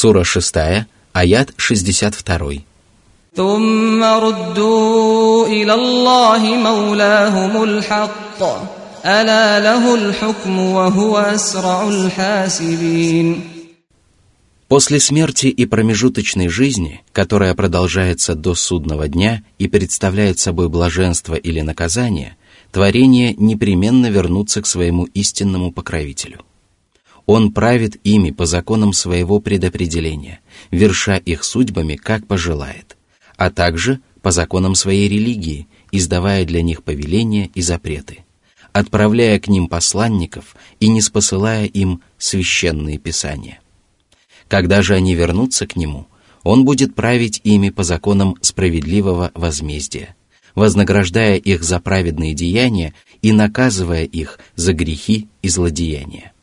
Сура 6, аят 62. ثم ردوا إلى الله مولاهم الحق ألا له الحكم وهو أسرع الحاسبين После смерти и промежуточной жизни, которая продолжается до судного дня и представляет собой блаженство или наказание, творения непременно вернутся к своему истинному покровителю. он правит ими по законам своего предопределения, верша их судьбами, как пожелает, а также по законам своей религии, издавая для них повеления и запреты, отправляя к ним посланников и не спосылая им священные писания. Когда же они вернутся к Нему, Он будет править ими по законам справедливого возмездия, вознаграждая их за праведные деяния и наказывая их за грехи и злодеяния.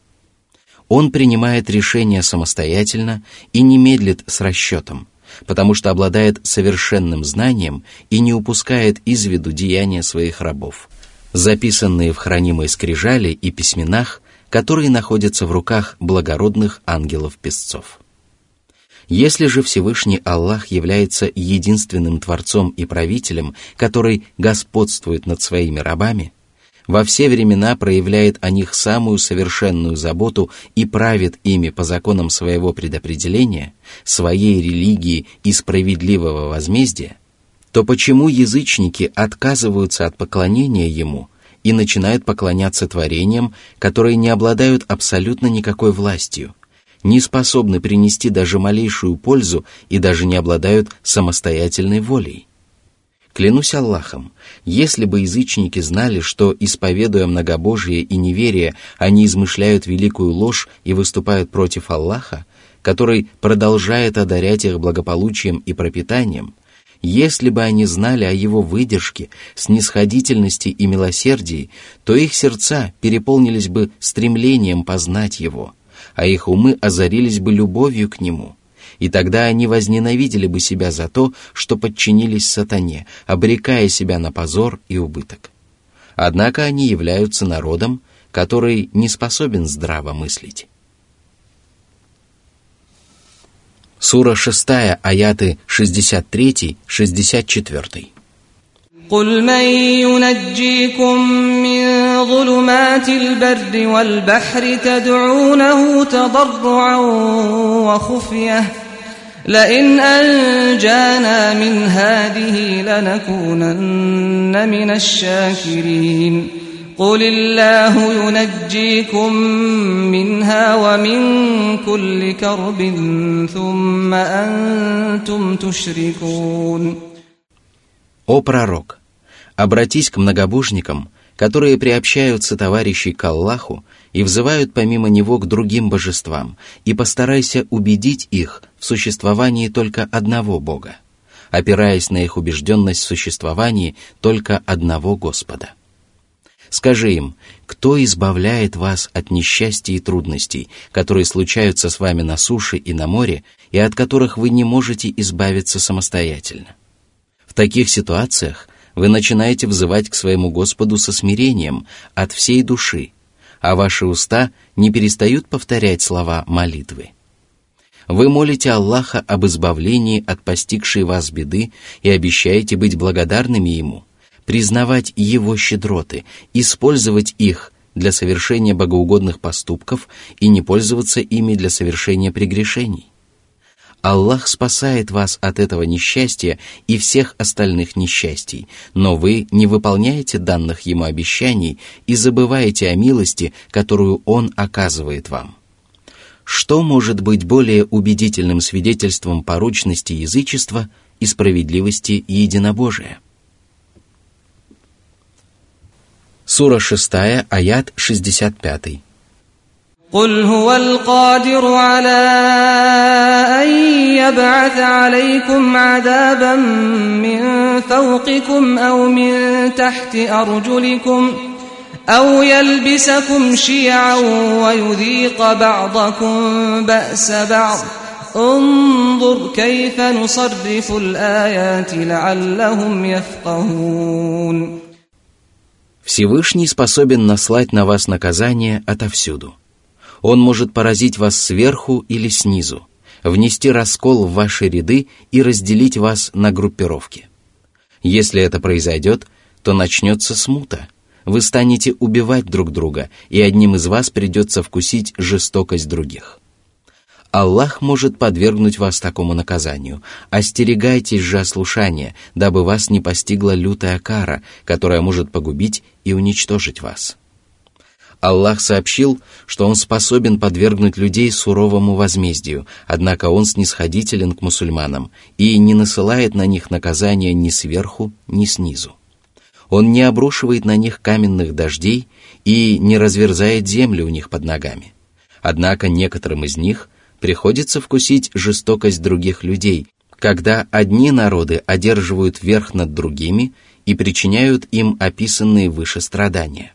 Он принимает решения самостоятельно и не медлит с расчетом, потому что обладает совершенным знанием и не упускает из виду деяния своих рабов, записанные в хранимой скрижали и письменах которые находятся в руках благородных ангелов-песцов. Если же Всевышний Аллах является единственным Творцом и Правителем, который господствует над своими рабами, во все времена проявляет о них самую совершенную заботу и правит ими по законам своего предопределения, своей религии и справедливого возмездия, то почему язычники отказываются от поклонения Ему – и начинают поклоняться творениям, которые не обладают абсолютно никакой властью, не способны принести даже малейшую пользу и даже не обладают самостоятельной волей. Клянусь Аллахом, если бы язычники знали, что, исповедуя многобожие и неверие, они измышляют великую ложь и выступают против Аллаха, который продолжает одарять их благополучием и пропитанием, если бы они знали о его выдержке, снисходительности и милосердии, то их сердца переполнились бы стремлением познать его, а их умы озарились бы любовью к нему И тогда они возненавидели бы себя за то, что подчинились сатане, обрекая себя на позор и убыток. Однако они являются народом, который не способен здраво мыслить. Сура 6, аяты 63-64. قل من ينجيكم من ظلمات البر والبحر تدعونه تضرعا وخفيه لئن انجانا من هذه لنكونن من الشاكرين قل الله ينجيكم منها ومن كل كرب ثم أنتم تشركون О пророк, обратись к многобожникам, которые приобщаются товарищей к Аллаху и взывают помимо него к другим божествам, и постарайся убедить их в существовании только одного Бога, опираясь на их убежденность в существовании только одного Господа. Скажи им, кто избавляет вас от несчастья и трудностей, которые случаются с вами на суше и на море, и от которых вы не можете избавиться самостоятельно? В таких ситуациях вы начинаете взывать к своему Господу со смирением от всей души, а ваши уста не перестают повторять слова молитвы. Вы молите Аллаха об избавлении от постигшей вас беды и обещаете быть благодарными Ему – признавать Его щедроты, использовать их для совершения богоугодных поступков и не пользоваться ими для совершения прегрешений. Аллах спасает вас от этого несчастья и всех остальных несчастий, но вы не выполняете данных Ему обещаний и забываете о милости, которую Он оказывает вам. Что может быть более убедительным свидетельством порочности язычества и справедливости единобожия? Сура 6, аят 65. قل هو القادر على أن يبعث عليكم عذابا من فوقكم أو من تحت أرجلكم أو يلبسكم شيعا ويذيق بعضكم بأس بعض انظر كيف نصرف الآيات لعلهم يفقهون Всевышний способен наслать на вас наказание отовсюду. Он может поразить вас сверху или снизу, внести раскол в ваши ряды и разделить вас на группировки. Если это произойдет, то начнется смута. Вы станете убивать друг друга, и одним из вас придется вкусить жестокость других. Аллах может подвергнуть вас такому наказанию. Остерегайтесь же ослушания, дабы вас не постигла лютая кара, которая может погубить и уничтожить вас. Аллах сообщил, что Он способен подвергнуть людей суровому возмездию, однако Он снисходителен к мусульманам и не насылает на них наказания ни сверху, ни снизу. Он не обрушивает на них каменных дождей и не разверзает землю у них под ногами. Однако некоторым из них приходится вкусить жестокость других людей, когда одни народы одерживают верх над другими и причиняют им описанные выше страдания.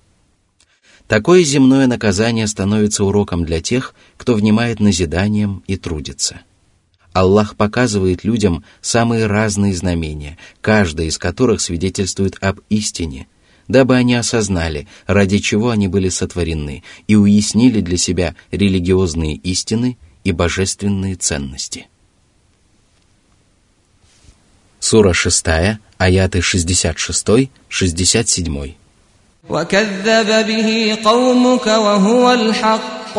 Такое земное наказание становится уроком для тех, кто внимает назиданием и трудится. Аллах показывает людям самые разные знамения, каждое из которых свидетельствует об истине, дабы они осознали, ради чего они были сотворены, и уяснили для себя религиозные истины и божественные ценности. Сура 6, аяты 66-67. وكذب به قومك وهو الحق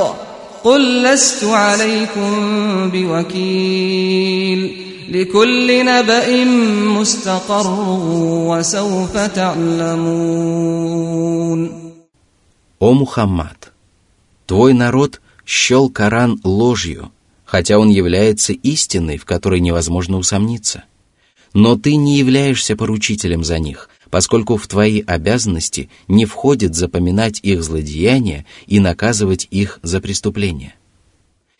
قل لست عليكم بوكيل لكل نبأ مستقر وسوف تعلمون О Мухаммад, твой народ счел Коран ложью, хотя он является истиной, в которой невозможно усомниться. Но ты не являешься поручителем за них, поскольку в твои обязанности не входит запоминать их злодеяния и наказывать их за преступления.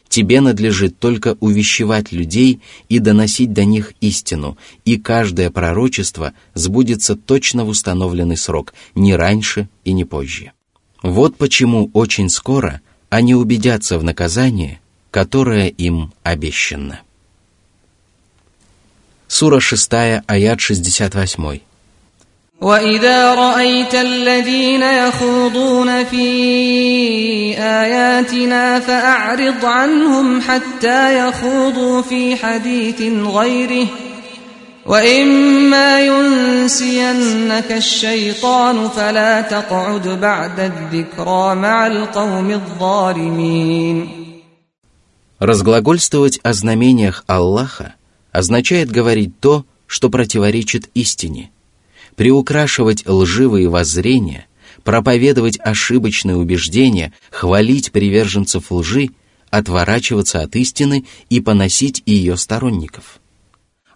Тебе надлежит только увещевать людей и доносить до них истину, и каждое пророчество сбудется точно в установленный срок, не раньше и не позже. Вот почему очень скоро они убедятся в наказании, которое им обещано. Сура 6, аят 68. وإذا رأيت الذين يخوضون في آياتنا فأعرض عنهم حتى يخوضوا في حديث غيره وإما ينسينك الشيطان فلا تقعد بعد الذكرى مع القوم الظالمين Разглагольствовать о знамениях Аллаха означает говорить то, что противоречит истине – – приукрашивать лживые воззрения, проповедовать ошибочные убеждения, хвалить приверженцев лжи, отворачиваться от истины и поносить ее сторонников.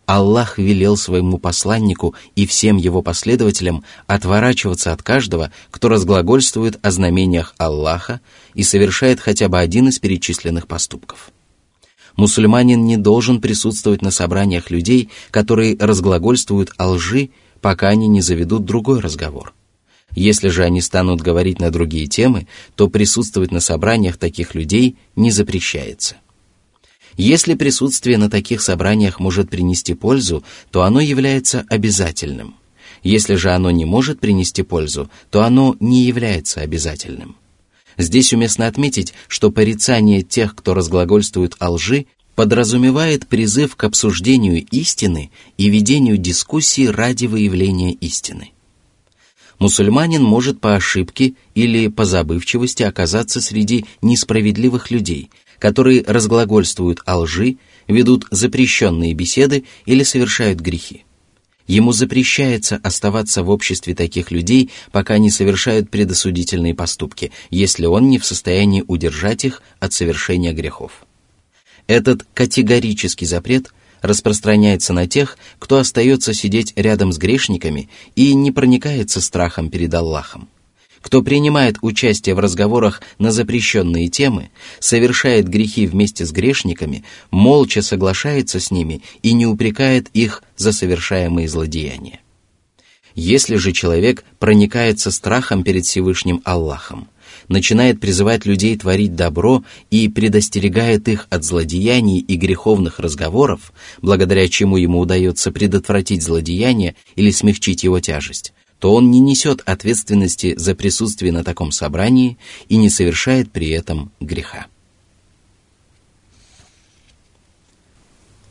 Аллах велел своему посланнику и всем его последователям отворачиваться от каждого, кто разглагольствует о знамениях Аллаха и совершает хотя бы один из перечисленных поступков. Мусульманин не должен присутствовать на собраниях людей, которые разглагольствуют о лжи пока они не заведут другой разговор. Если же они станут говорить на другие темы, то присутствовать на собраниях таких людей не запрещается. Если присутствие на таких собраниях может принести пользу, то оно является обязательным. Если же оно не может принести пользу, то оно не является обязательным. Здесь уместно отметить, что порицание тех, кто разглагольствует о лжи, подразумевает призыв к обсуждению истины и ведению дискуссии ради выявления истины. Мусульманин может по ошибке или по забывчивости оказаться среди несправедливых людей, которые разглагольствуют о лжи, ведут запрещенные беседы или совершают грехи. Ему запрещается оставаться в обществе таких людей, пока не совершают предосудительные поступки, если он не в состоянии удержать их от совершения грехов. Этот категорический запрет распространяется на тех, кто остается сидеть рядом с грешниками и не проникается страхом перед Аллахом. Кто принимает участие в разговорах на запрещенные темы, совершает грехи вместе с грешниками, молча соглашается с ними и не упрекает их за совершаемые злодеяния. Если же человек проникается страхом перед Всевышним Аллахом, начинает призывать людей творить добро и предостерегает их от злодеяний и греховных разговоров, благодаря чему ему удается предотвратить злодеяние или смягчить его тяжесть, то он не несет ответственности за присутствие на таком собрании и не совершает при этом греха.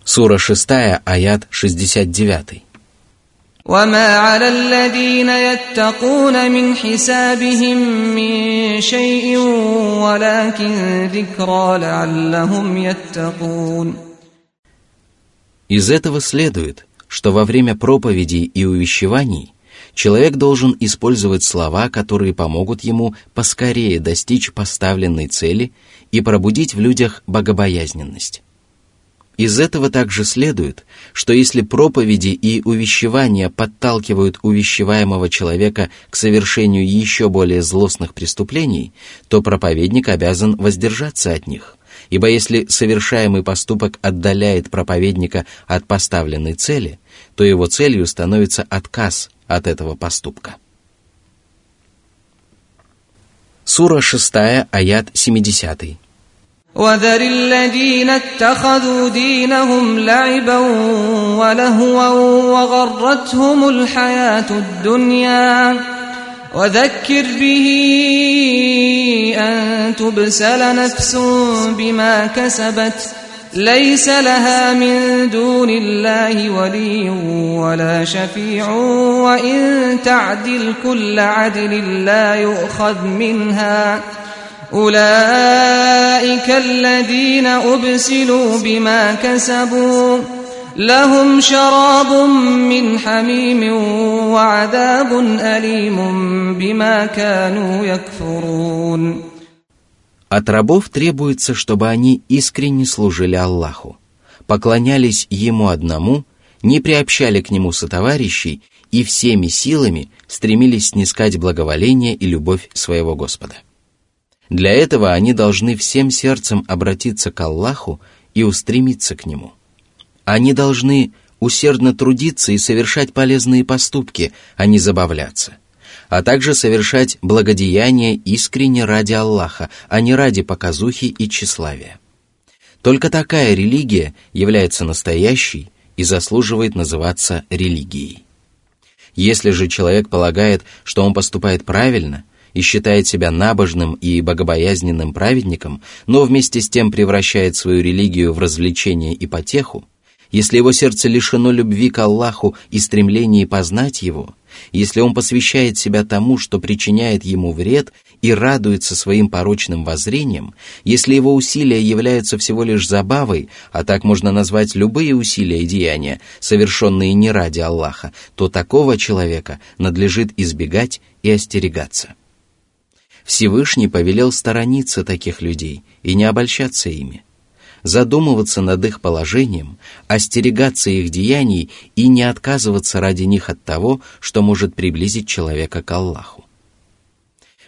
Сура 6, аят 69. وما على الذين يتقون من حسابهم من شيء ولكن ذكرى لعلهم يتقون Из этого следует, что во время проповедей и увещеваний человек должен использовать слова, которые помогут ему поскорее достичь поставленной цели и пробудить в людях богобоязненность. Из этого также следует, что если проповеди и увещевания подталкивают увещеваемого человека к совершению еще более злостных преступлений, то проповедник обязан воздержаться от них, ибо если совершаемый поступок отдаляет проповедника от поставленной цели, то его целью становится отказ от этого поступка. Сура 6, аят 70. وذر الذين اتخذوا دينهم لعبا ولهوا وغرتهم الحياة الدنيا. وذكر به أن تبسل نفس بما كسبت ليس لها من دون الله ولي ولا شفيع. وإن تعدل كل عدل لا يؤخذ منها ۖ. أولئك الذين أبسلوا بما كسبوا لهم شراب من حميم وعذاب أليم بما كانوا يكفرون От рабов требуется, чтобы они искренне служили Аллаху, поклонялись Ему одному, не приобщали к Нему сотоварищей и всеми силами стремились снискать благоволение и любовь своего Господа. Для этого они должны всем сердцем обратиться к Аллаху и устремиться к Нему. Они должны усердно трудиться и совершать полезные поступки, а не забавляться, а также совершать благодеяния искренне ради Аллаха, а не ради показухи и тщеславия. Только такая религия является настоящей и заслуживает называться религией. Если же человек полагает, что он поступает правильно – и считает себя набожным и богобоязненным праведником, но вместе с тем превращает свою религию в развлечение и потеху, если его сердце лишено любви к Аллаху и стремлении познать Его, если он посвящает себя тому, что причиняет ему вред, и радуется своим порочным воззрением, если его усилия являются всего лишь забавой, а так можно назвать любые усилия и деяния, совершенные не ради Аллаха, то такого человека надлежит избегать и остерегаться. Всевышний повелел сторониться таких людей и не обольщаться ими, задумываться над их положением, остерегаться их деяний и не отказываться ради них от того, что может приблизить человека к Аллаху.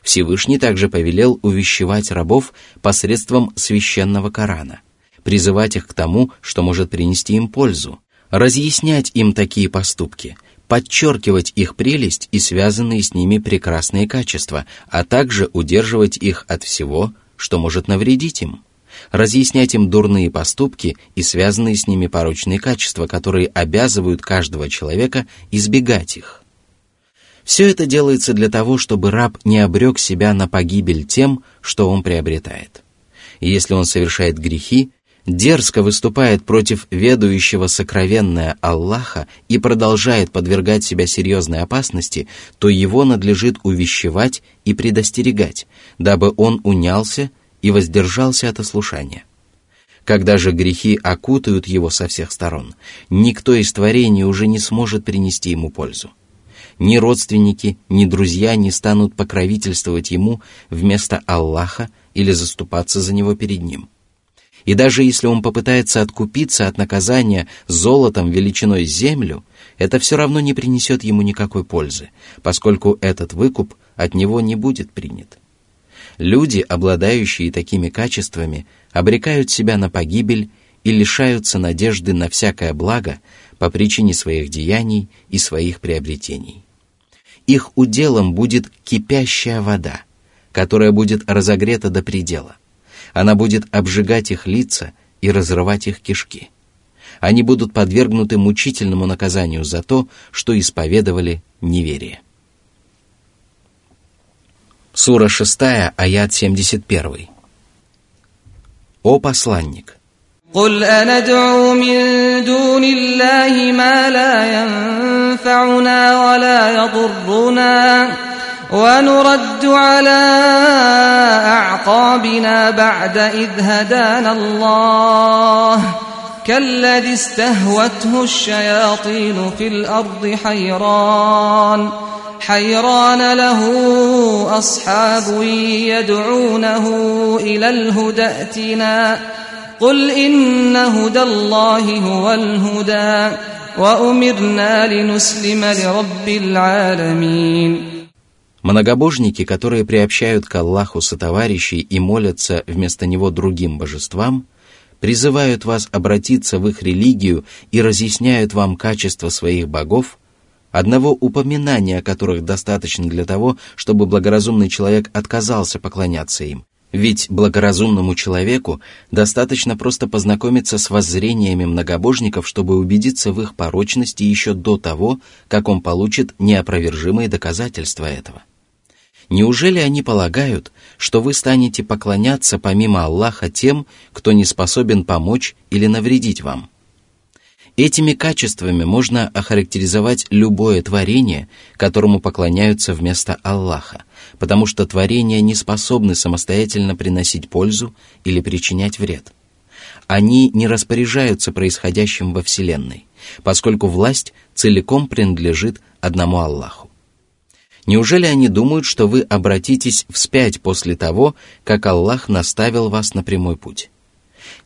Всевышний также повелел увещевать рабов посредством священного Корана, призывать их к тому, что может принести им пользу, разъяснять им такие поступки – подчеркивать их прелесть и связанные с ними прекрасные качества, а также удерживать их от всего, что может навредить им, разъяснять им дурные поступки и связанные с ними порочные качества, которые обязывают каждого человека избегать их. Все это делается для того, чтобы раб не обрек себя на погибель тем, что он приобретает. И если он совершает грехи, дерзко выступает против ведущего сокровенное Аллаха и продолжает подвергать себя серьезной опасности, то его надлежит увещевать и предостерегать, дабы он унялся и воздержался от ослушания. Когда же грехи окутают его со всех сторон, никто из творений уже не сможет принести ему пользу. Ни родственники, ни друзья не станут покровительствовать ему вместо Аллаха или заступаться за него перед ним – и даже если он попытается откупиться от наказания золотом величиной землю, это все равно не принесет ему никакой пользы, поскольку этот выкуп от него не будет принят. Люди, обладающие такими качествами, обрекают себя на погибель и лишаются надежды на всякое благо по причине своих деяний и своих приобретений. Их уделом будет кипящая вода, которая будет разогрета до предела – она будет обжигать их лица и разрывать их кишки. Они будут подвергнуты мучительному наказанию за то, что исповедовали неверие. Сура 6, аят 71. «О посланник! قل أندعو من دون الله ما لا ينفعنا ولا يضرنا ونرد على أعقابنا بعد إذ هدانا الله. كالذي استهوته الشياطين في الأرض حيران. حيران له أصحاب يدعونه إلى الهدى ائتنا. قل إن هدى الله هو الهدى. وأمرنا لنسلم لرب العالمين. Многобожники, которые приобщают к Аллаху сотоварищей и молятся вместо него другим божествам, призывают вас обратиться в их религию и разъясняют вам качество своих богов, одного упоминания о которых достаточно для того, чтобы благоразумный человек отказался поклоняться им, ведь благоразумному человеку достаточно просто познакомиться с воззрениями многобожников, чтобы убедиться в их порочности еще до того, как он получит неопровержимые доказательства этого. Неужели они полагают, что вы станете поклоняться помимо Аллаха тем, кто не способен помочь или навредить вам? Этими качествами можно охарактеризовать любое творение, которому поклоняются вместо Аллаха, потому что творения не способны самостоятельно приносить пользу или причинять вред. Они не распоряжаются происходящим во Вселенной, поскольку власть целиком принадлежит одному Аллаху. Неужели они думают, что вы обратитесь вспять после того, как Аллах наставил вас на прямой путь?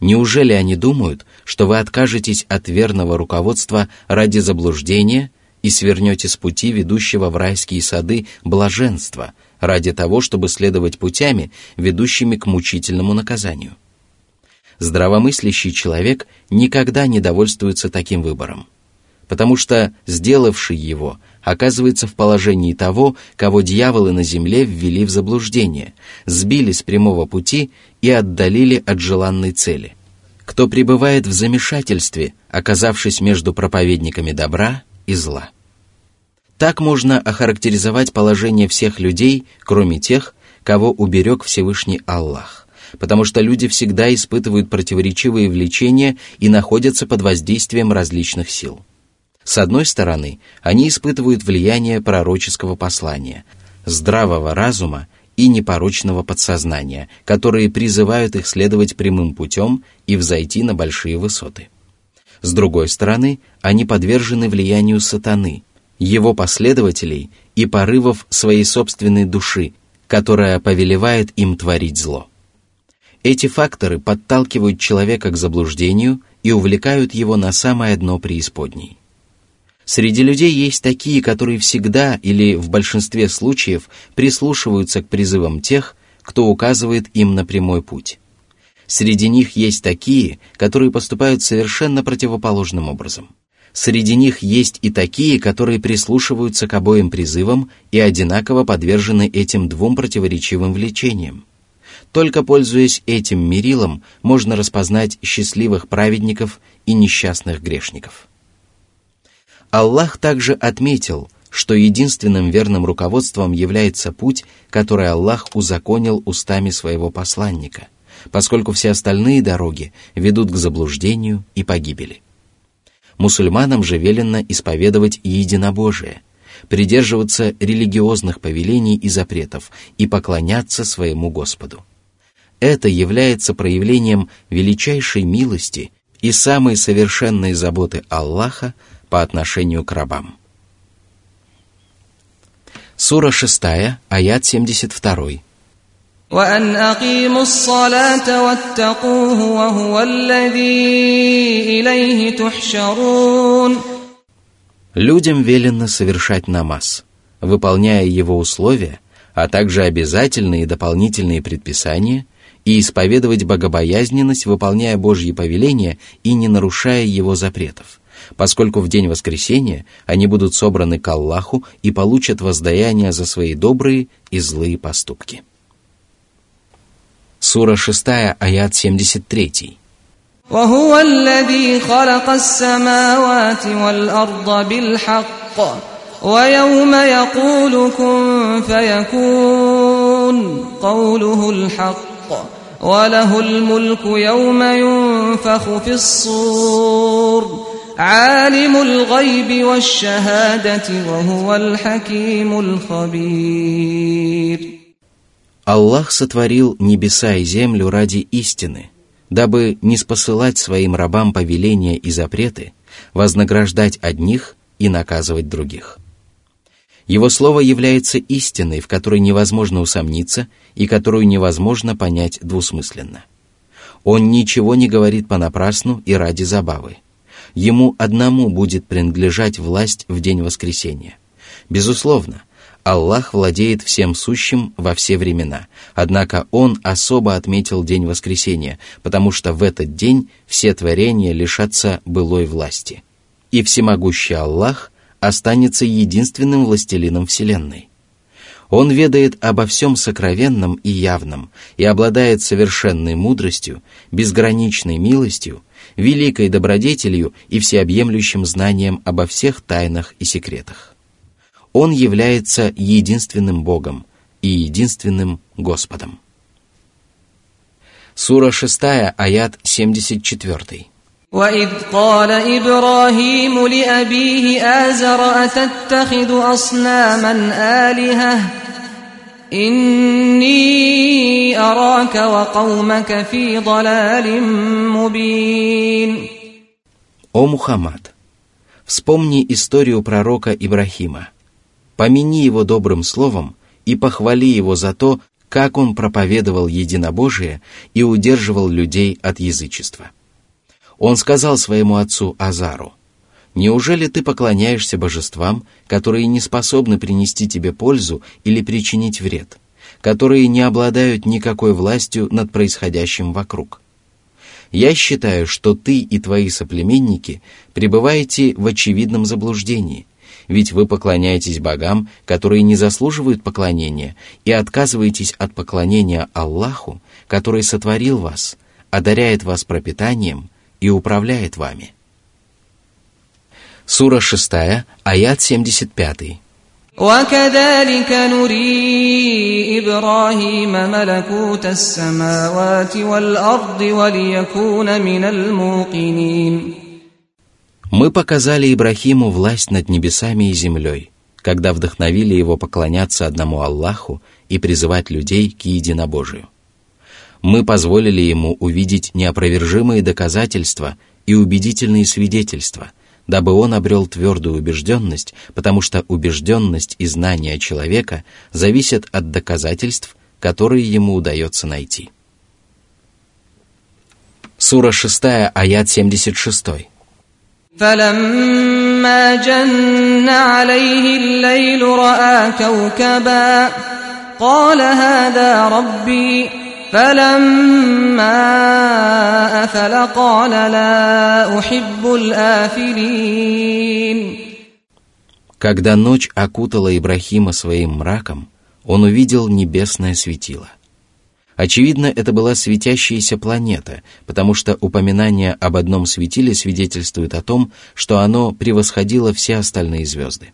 Неужели они думают, что вы откажетесь от верного руководства ради заблуждения и свернете с пути, ведущего в райские сады, блаженства, ради того, чтобы следовать путями, ведущими к мучительному наказанию? Здравомыслящий человек никогда не довольствуется таким выбором, потому что сделавший его оказывается в положении того, кого дьяволы на земле ввели в заблуждение, сбили с прямого пути и отдалили от желанной цели. Кто пребывает в замешательстве, оказавшись между проповедниками добра и зла. Так можно охарактеризовать положение всех людей, кроме тех, кого уберег Всевышний Аллах, потому что люди всегда испытывают противоречивые влечения и находятся под воздействием различных сил – с одной стороны, они испытывают влияние пророческого послания, здравого разума и непорочного подсознания, которые призывают их следовать прямым путем и взойти на большие высоты. С другой стороны, они подвержены влиянию сатаны, его последователей и порывов своей собственной души, которая повелевает им творить зло. Эти факторы подталкивают человека к заблуждению и увлекают его на самое дно преисподней. Среди людей есть такие, которые всегда или в большинстве случаев прислушиваются к призывам тех, кто указывает им на прямой путь. Среди них есть такие, которые поступают совершенно противоположным образом. Среди них есть и такие, которые прислушиваются к обоим призывам и одинаково подвержены этим двум противоречивым влечениям. Только пользуясь этим мерилом, можно распознать счастливых праведников и несчастных грешников. Аллах также отметил, что единственным верным руководством является путь, который Аллах узаконил устами своего посланника, поскольку все остальные дороги ведут к заблуждению и погибели. Мусульманам же велено исповедовать единобожие, придерживаться религиозных повелений и запретов и поклоняться своему Господу. Это является проявлением величайшей милости и самой совершенной заботы Аллаха по отношению к рабам. Сура 6, аят 72. وأن أقيموا الصلاة واتقوه وهو الذي إليه تحشرون Людям велено совершать намаз, выполняя его условия, а также обязательные и дополнительные предписания, и исповедовать богобоязненность, выполняя Божьи повеления и не нарушая его запретов – поскольку в день воскресения они будут собраны к Аллаху и получат воздаяние за свои добрые и злые поступки. Сура 6, аят 73. وهو الذي خلق السماوات والأرض بالحق ويوم يقول كن فيكون قوله الحق وله الملك يوم ينفق ينفخ في الصور عالم الغيب والشهادة وهو الحكيم الخبير Аллах сотворил небеса и землю ради истины, дабы не спосылать своим рабам повеления и запреты, вознаграждать одних и наказывать других. Его слово является истиной, в которой невозможно усомниться и которую невозможно понять двусмысленно. Он ничего не говорит понапрасну и ради забавы. Ему одному будет принадлежать власть в день воскресения. Безусловно, Аллах владеет всем сущим во все времена, однако Он особо отметил день воскресения, потому что в этот день все творения лишатся былой власти. И всемогущий Аллах останется единственным властелином Вселенной. Он ведает обо всем сокровенном и явном и обладает совершенной мудростью, безграничной милостью, великой добродетелью и всеобъемлющим знанием обо всех тайнах и секретах. Он является единственным Богом и единственным Господом. Сура 6, аят 74. وإذ قال إبراهيم لأبيه آزر أتتخذ أصناما آلهة إني أراك وقومك في ضلال مبين О Мухаммад, вспомни историю пророка Ибрахима, помяни его добрым словом и похвали его за то, как он проповедовал единобожие и удерживал людей от язычества. Он сказал своему отцу Азару, «Неужели ты поклоняешься божествам, которые не способны принести тебе пользу или причинить вред, которые не обладают никакой властью над происходящим вокруг?» Я считаю, что ты и твои соплеменники пребываете в очевидном заблуждении, ведь вы поклоняетесь богам, которые не заслуживают поклонения, и отказываетесь от поклонения Аллаху, который сотворил вас, одаряет вас пропитанием и управляет вами. Сура 6, аят 75. وكذلك نري إبراهيم ملكوت السماوات والأرض وليكون من الموقنين Мы показали Ибрахиму власть над небесами и землей, когда вдохновили его поклоняться одному Аллаху и призывать людей к единобожию мы позволили ему увидеть неопровержимые доказательства и убедительные свидетельства, дабы он обрел твердую убежденность, потому что убежденность и знания человека зависят от доказательств, которые ему удается найти. Сура 6, аят 76. فلما جن عليه الليل رأى كوكبا قال هذا ربي فلما أفل قال لا أحب الآفلين Когда ночь окутала Ибрахима своим мраком, он увидел небесное светило. Очевидно, это была светящаяся планета, потому что упоминание об одном светиле свидетельствует о том, что оно превосходило все остальные звезды.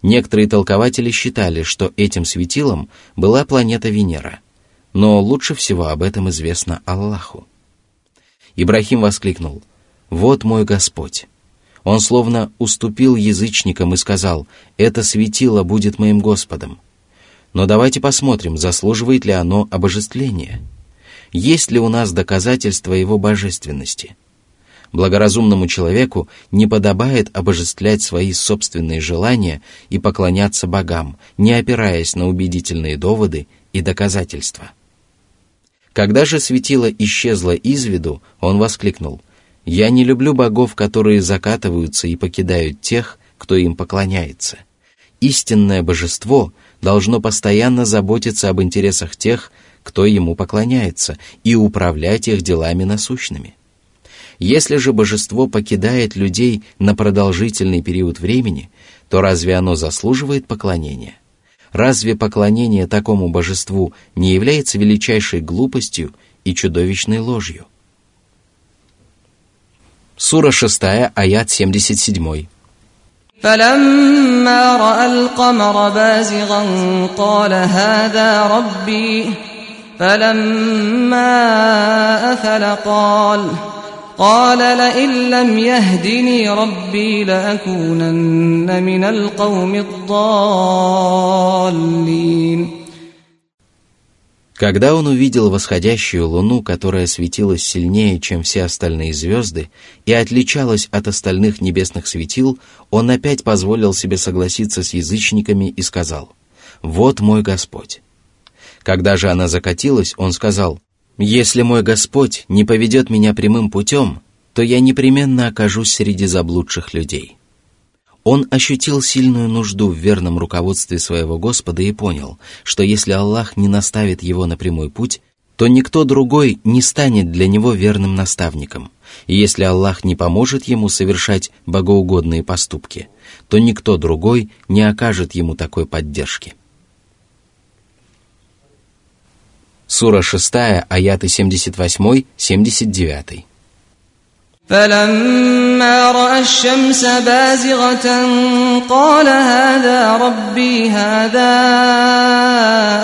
Некоторые толкователи считали, что этим светилом была планета Венера – но лучше всего об этом известно Аллаху. Ибрахим воскликнул, «Вот мой Господь». Он словно уступил язычникам и сказал, «Это светило будет моим Господом». Но давайте посмотрим, заслуживает ли оно обожествления. Есть ли у нас доказательства его божественности? Благоразумному человеку не подобает обожествлять свои собственные желания и поклоняться богам, не опираясь на убедительные доводы и доказательства. Когда же светило исчезло из виду, он воскликнул, «Я не люблю богов, которые закатываются и покидают тех, кто им поклоняется. Истинное божество должно постоянно заботиться об интересах тех, кто ему поклоняется, и управлять их делами насущными. Если же божество покидает людей на продолжительный период времени, то разве оно заслуживает поклонения?» Разве поклонение такому божеству не является величайшей глупостью и чудовищной ложью? Сура 6, аят 77. فلما رأى القمر بازغا قال هذا ربي فلما أفل قال قال لئن لم يهدني ربي لأكونن من القوم الضالين Когда он увидел восходящую луну, которая светилась сильнее, чем все остальные звезды, и отличалась от остальных небесных светил, он опять позволил себе согласиться с язычниками и сказал, «Вот мой Господь». Когда же она закатилась, он сказал, «Если мой Господь не поведет меня прямым путем, то я непременно окажусь среди заблудших людей». Он ощутил сильную нужду в верном руководстве своего Господа и понял, что если Аллах не наставит его на прямой путь, то никто другой не станет для него верным наставником. И если Аллах не поможет ему совершать богоугодные поступки, то никто другой не окажет ему такой поддержки. Сура 6, аяты 78-79. فلما راى الشمس بازغه قال هذا ربي هذا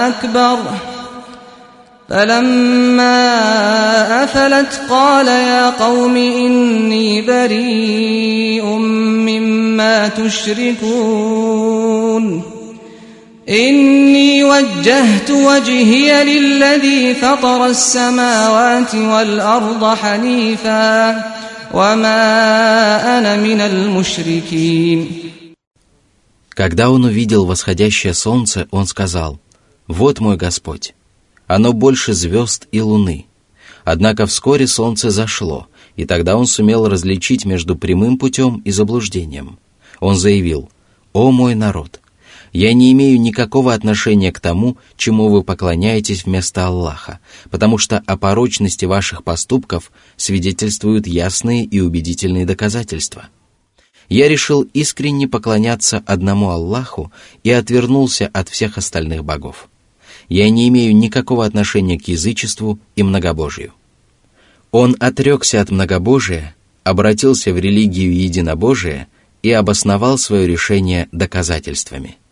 اكبر فلما افلت قال يا قوم اني بريء مما تشركون اني وجهت وجهي للذي فطر السماوات والارض حنيفا Когда он увидел восходящее солнце, он сказал, «Вот мой Господь, оно больше звезд и луны». Однако вскоре солнце зашло, и тогда он сумел различить между прямым путем и заблуждением. Он заявил, «О мой народ, я не имею никакого отношения к тому, чему вы поклоняетесь вместо Аллаха, потому что о порочности ваших поступков свидетельствуют ясные и убедительные доказательства. Я решил искренне поклоняться одному Аллаху и отвернулся от всех остальных богов. Я не имею никакого отношения к язычеству и многобожию. Он отрекся от многобожия, обратился в религию единобожия и обосновал свое решение доказательствами –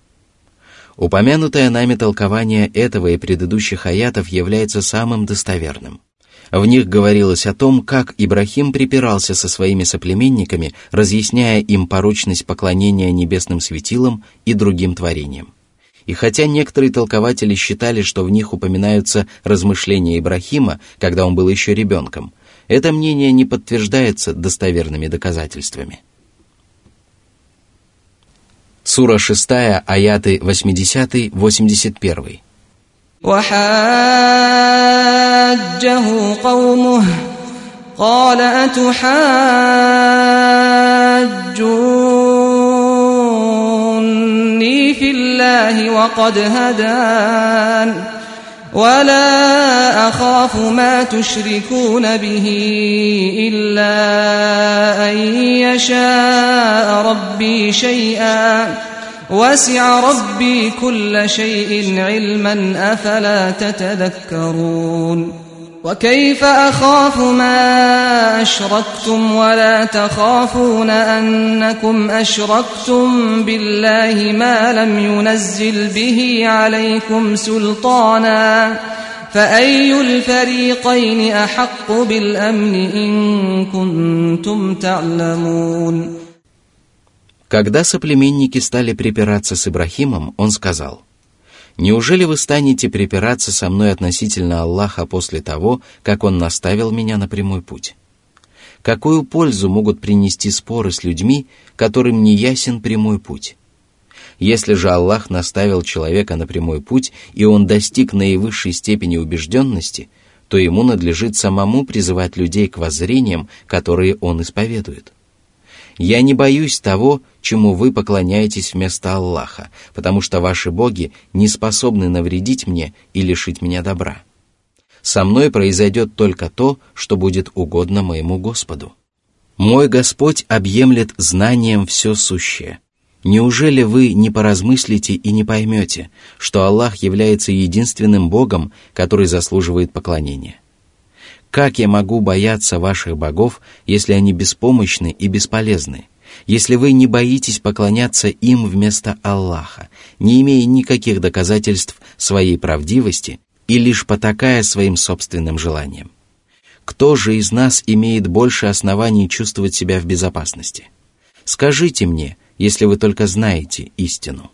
Упомянутое нами толкование этого и предыдущих аятов является самым достоверным. В них говорилось о том, как Ибрахим припирался со своими соплеменниками, разъясняя им порочность поклонения небесным светилам и другим творениям. И хотя некоторые толкователи считали, что в них упоминаются размышления Ибрахима, когда он был еще ребенком, это мнение не подтверждается достоверными доказательствами – Сура 6, аяты 80-81. وحاجه قومه قال أتحاجوني في الله وقد هدان ولا أخاف ما تشركون به إلا أن يشاء ربي شيئا وسع ربي كل شيء علما أفلا تتذكرون؟ وكيف أخاف ما أشركتم ولا تخافون أنكم أشركتم بالله ما لم ينزل به عليكم سلطانا؟ فأي الفريقين أحق بالأمن إن كنتم تعلمون Когда соплеменники стали припираться с Ибрахимом, он сказал – Неужели вы станете припираться со мной относительно Аллаха после того, как Он наставил меня на прямой путь? Какую пользу могут принести споры с людьми, которым не ясен прямой путь? Если же Аллах наставил человека на прямой путь, и он достиг наивысшей степени убежденности, то ему надлежит самому призывать людей к воззрениям, которые он исповедует – я не боюсь того, чему вы поклоняетесь вместо Аллаха, потому что ваши боги не способны навредить мне и лишить меня добра. Со мной произойдет только то, что будет угодно моему Господу. Мой Господь объемлет знанием все сущее. Неужели вы не поразмыслите и не поймете, что Аллах является единственным Богом, который заслуживает поклонения? Как я могу бояться ваших богов, если они беспомощны и бесполезны? Если вы не боитесь поклоняться им вместо Аллаха, не имея никаких доказательств своей правдивости и лишь потакая своим собственным желаниям. Кто же из нас имеет больше оснований чувствовать себя в безопасности? Скажите мне, если вы только знаете истину.